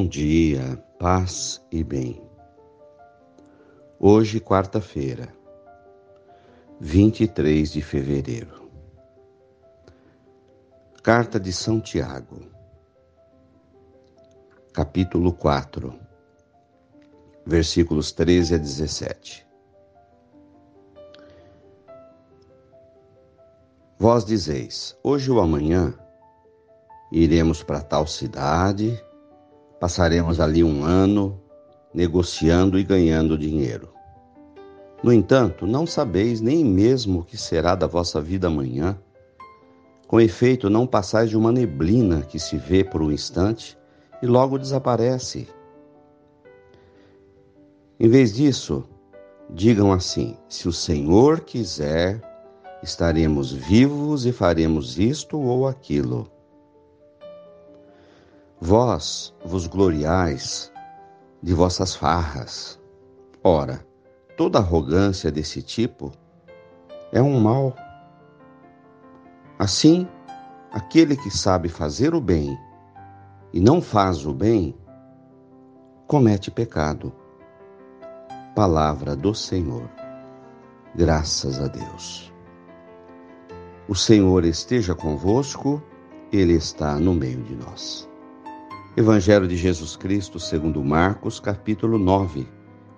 Bom dia, paz e bem. Hoje, quarta-feira, 23 de fevereiro. Carta de São Tiago, capítulo 4, versículos 13 a 17. Vós dizeis: hoje ou amanhã iremos para tal cidade Passaremos ali um ano negociando e ganhando dinheiro. No entanto, não sabeis nem mesmo o que será da vossa vida amanhã. Com efeito, não passais de uma neblina que se vê por um instante e logo desaparece. Em vez disso, digam assim: se o Senhor quiser, estaremos vivos e faremos isto ou aquilo. Vós vos gloriais de vossas farras. Ora, toda arrogância desse tipo é um mal. Assim, aquele que sabe fazer o bem e não faz o bem, comete pecado. Palavra do Senhor. Graças a Deus. O Senhor esteja convosco, Ele está no meio de nós. Evangelho de Jesus Cristo, segundo Marcos, capítulo 9,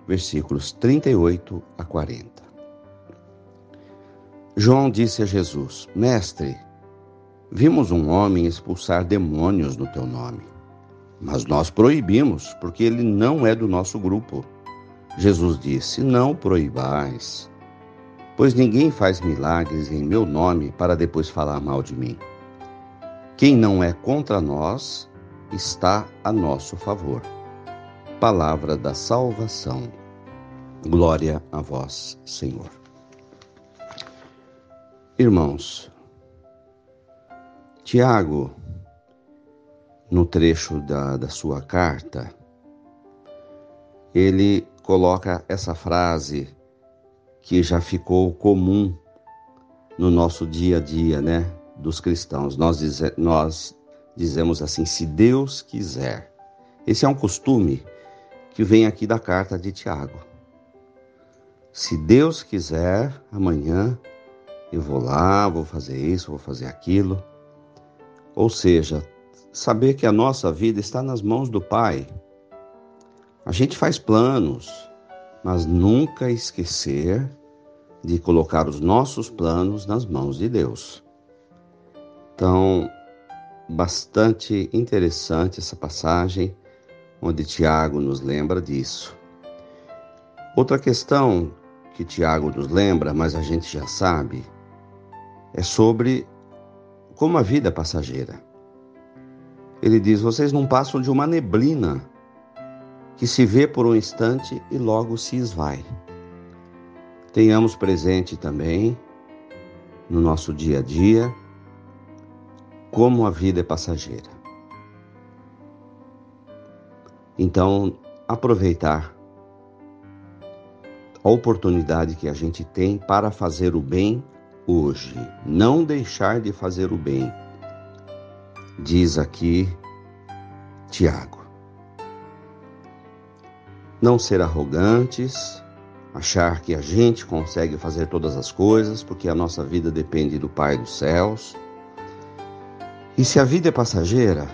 versículos 38 a 40. João disse a Jesus: Mestre, vimos um homem expulsar demônios no teu nome, mas nós proibimos, porque ele não é do nosso grupo. Jesus disse: Não proibais, pois ninguém faz milagres em meu nome para depois falar mal de mim. Quem não é contra nós, está a nosso favor. Palavra da salvação. Glória a vós, Senhor. Irmãos, Tiago, no trecho da, da sua carta, ele coloca essa frase que já ficou comum no nosso dia a dia, né, dos cristãos. Nós, dize, nós dizemos assim: se Deus quiser. Esse é um costume que vem aqui da carta de Tiago. Se Deus quiser, amanhã eu vou lá, vou fazer isso, vou fazer aquilo. Ou seja, saber que a nossa vida está nas mãos do Pai. A gente faz planos, mas nunca esquecer de colocar os nossos planos nas mãos de Deus. Então, bastante interessante essa passagem, onde Tiago nos lembra disso. Outra questão que Tiago nos lembra, mas a gente já sabe, é sobre como a vida é passageira. Ele diz: vocês não passam de uma neblina que se vê por um instante e logo se esvai. Tenhamos presente também no nosso dia a dia como a vida é passageira. Então, aproveitar a oportunidade que a gente tem para fazer o bem hoje, não deixar de fazer o bem. Diz aqui Tiago. Não ser arrogantes, achar que a gente consegue fazer todas as coisas, porque a nossa vida depende do Pai dos céus e se a vida é passageira,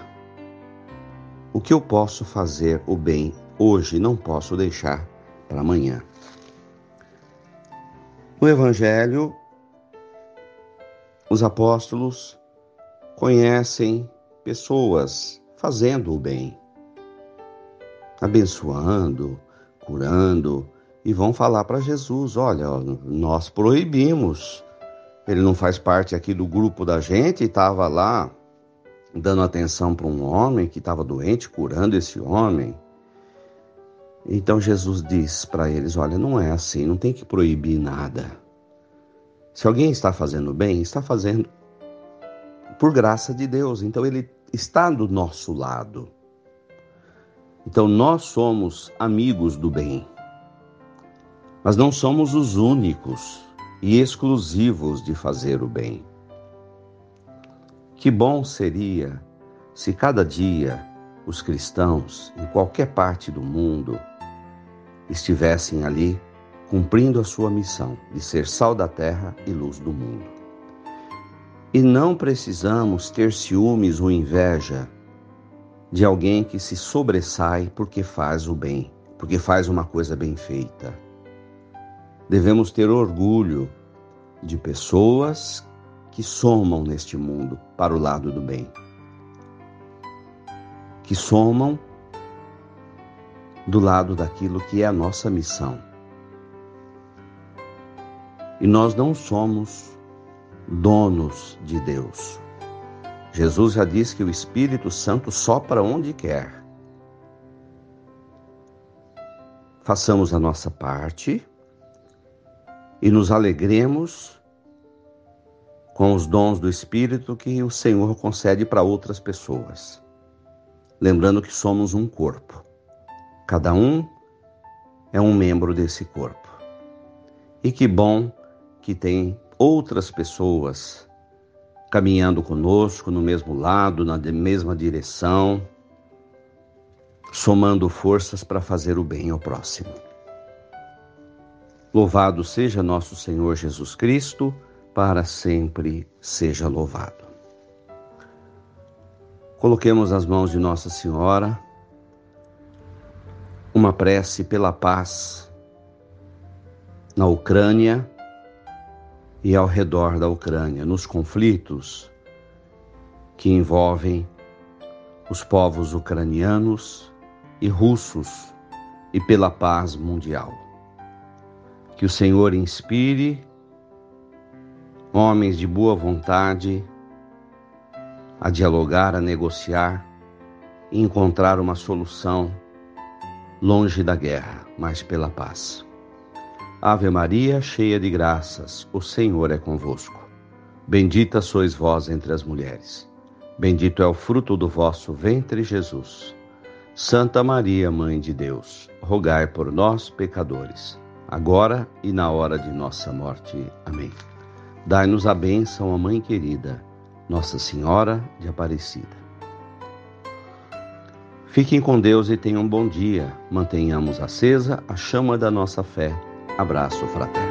o que eu posso fazer o bem hoje não posso deixar para amanhã. No Evangelho, os apóstolos conhecem pessoas fazendo o bem, abençoando, curando, e vão falar para Jesus: olha, nós proibimos. Ele não faz parte aqui do grupo da gente estava lá dando atenção para um homem que estava doente, curando esse homem. Então Jesus diz para eles: Olha, não é assim, não tem que proibir nada. Se alguém está fazendo bem, está fazendo por graça de Deus, então ele está do nosso lado. Então nós somos amigos do bem, mas não somos os únicos e exclusivos de fazer o bem. Que bom seria se cada dia os cristãos em qualquer parte do mundo estivessem ali cumprindo a sua missão de ser sal da terra e luz do mundo. E não precisamos ter ciúmes ou inveja de alguém que se sobressai porque faz o bem, porque faz uma coisa bem feita. Devemos ter orgulho de pessoas que somam neste mundo para o lado do bem, que somam do lado daquilo que é a nossa missão. E nós não somos donos de Deus. Jesus já disse que o Espírito Santo sopra onde quer. Façamos a nossa parte e nos alegremos com os dons do Espírito que o Senhor concede para outras pessoas. Lembrando que somos um corpo. Cada um é um membro desse corpo. E que bom que tem outras pessoas caminhando conosco no mesmo lado, na mesma direção, somando forças para fazer o bem ao próximo. Louvado seja nosso Senhor Jesus Cristo, para sempre seja louvado. Coloquemos nas mãos de Nossa Senhora uma prece pela paz na Ucrânia e ao redor da Ucrânia, nos conflitos que envolvem os povos ucranianos e russos e pela paz mundial. Que o Senhor inspire homens de boa vontade a dialogar, a negociar e encontrar uma solução longe da guerra, mas pela paz. Ave Maria, cheia de graças, o Senhor é convosco. Bendita sois vós entre as mulheres. Bendito é o fruto do vosso ventre, Jesus. Santa Maria, Mãe de Deus, rogai por nós, pecadores, agora e na hora de nossa morte. Amém. Dai-nos a bênção, a Mãe querida, Nossa Senhora de Aparecida. Fiquem com Deus e tenham um bom dia. Mantenhamos acesa a chama da nossa fé. Abraço fraterno.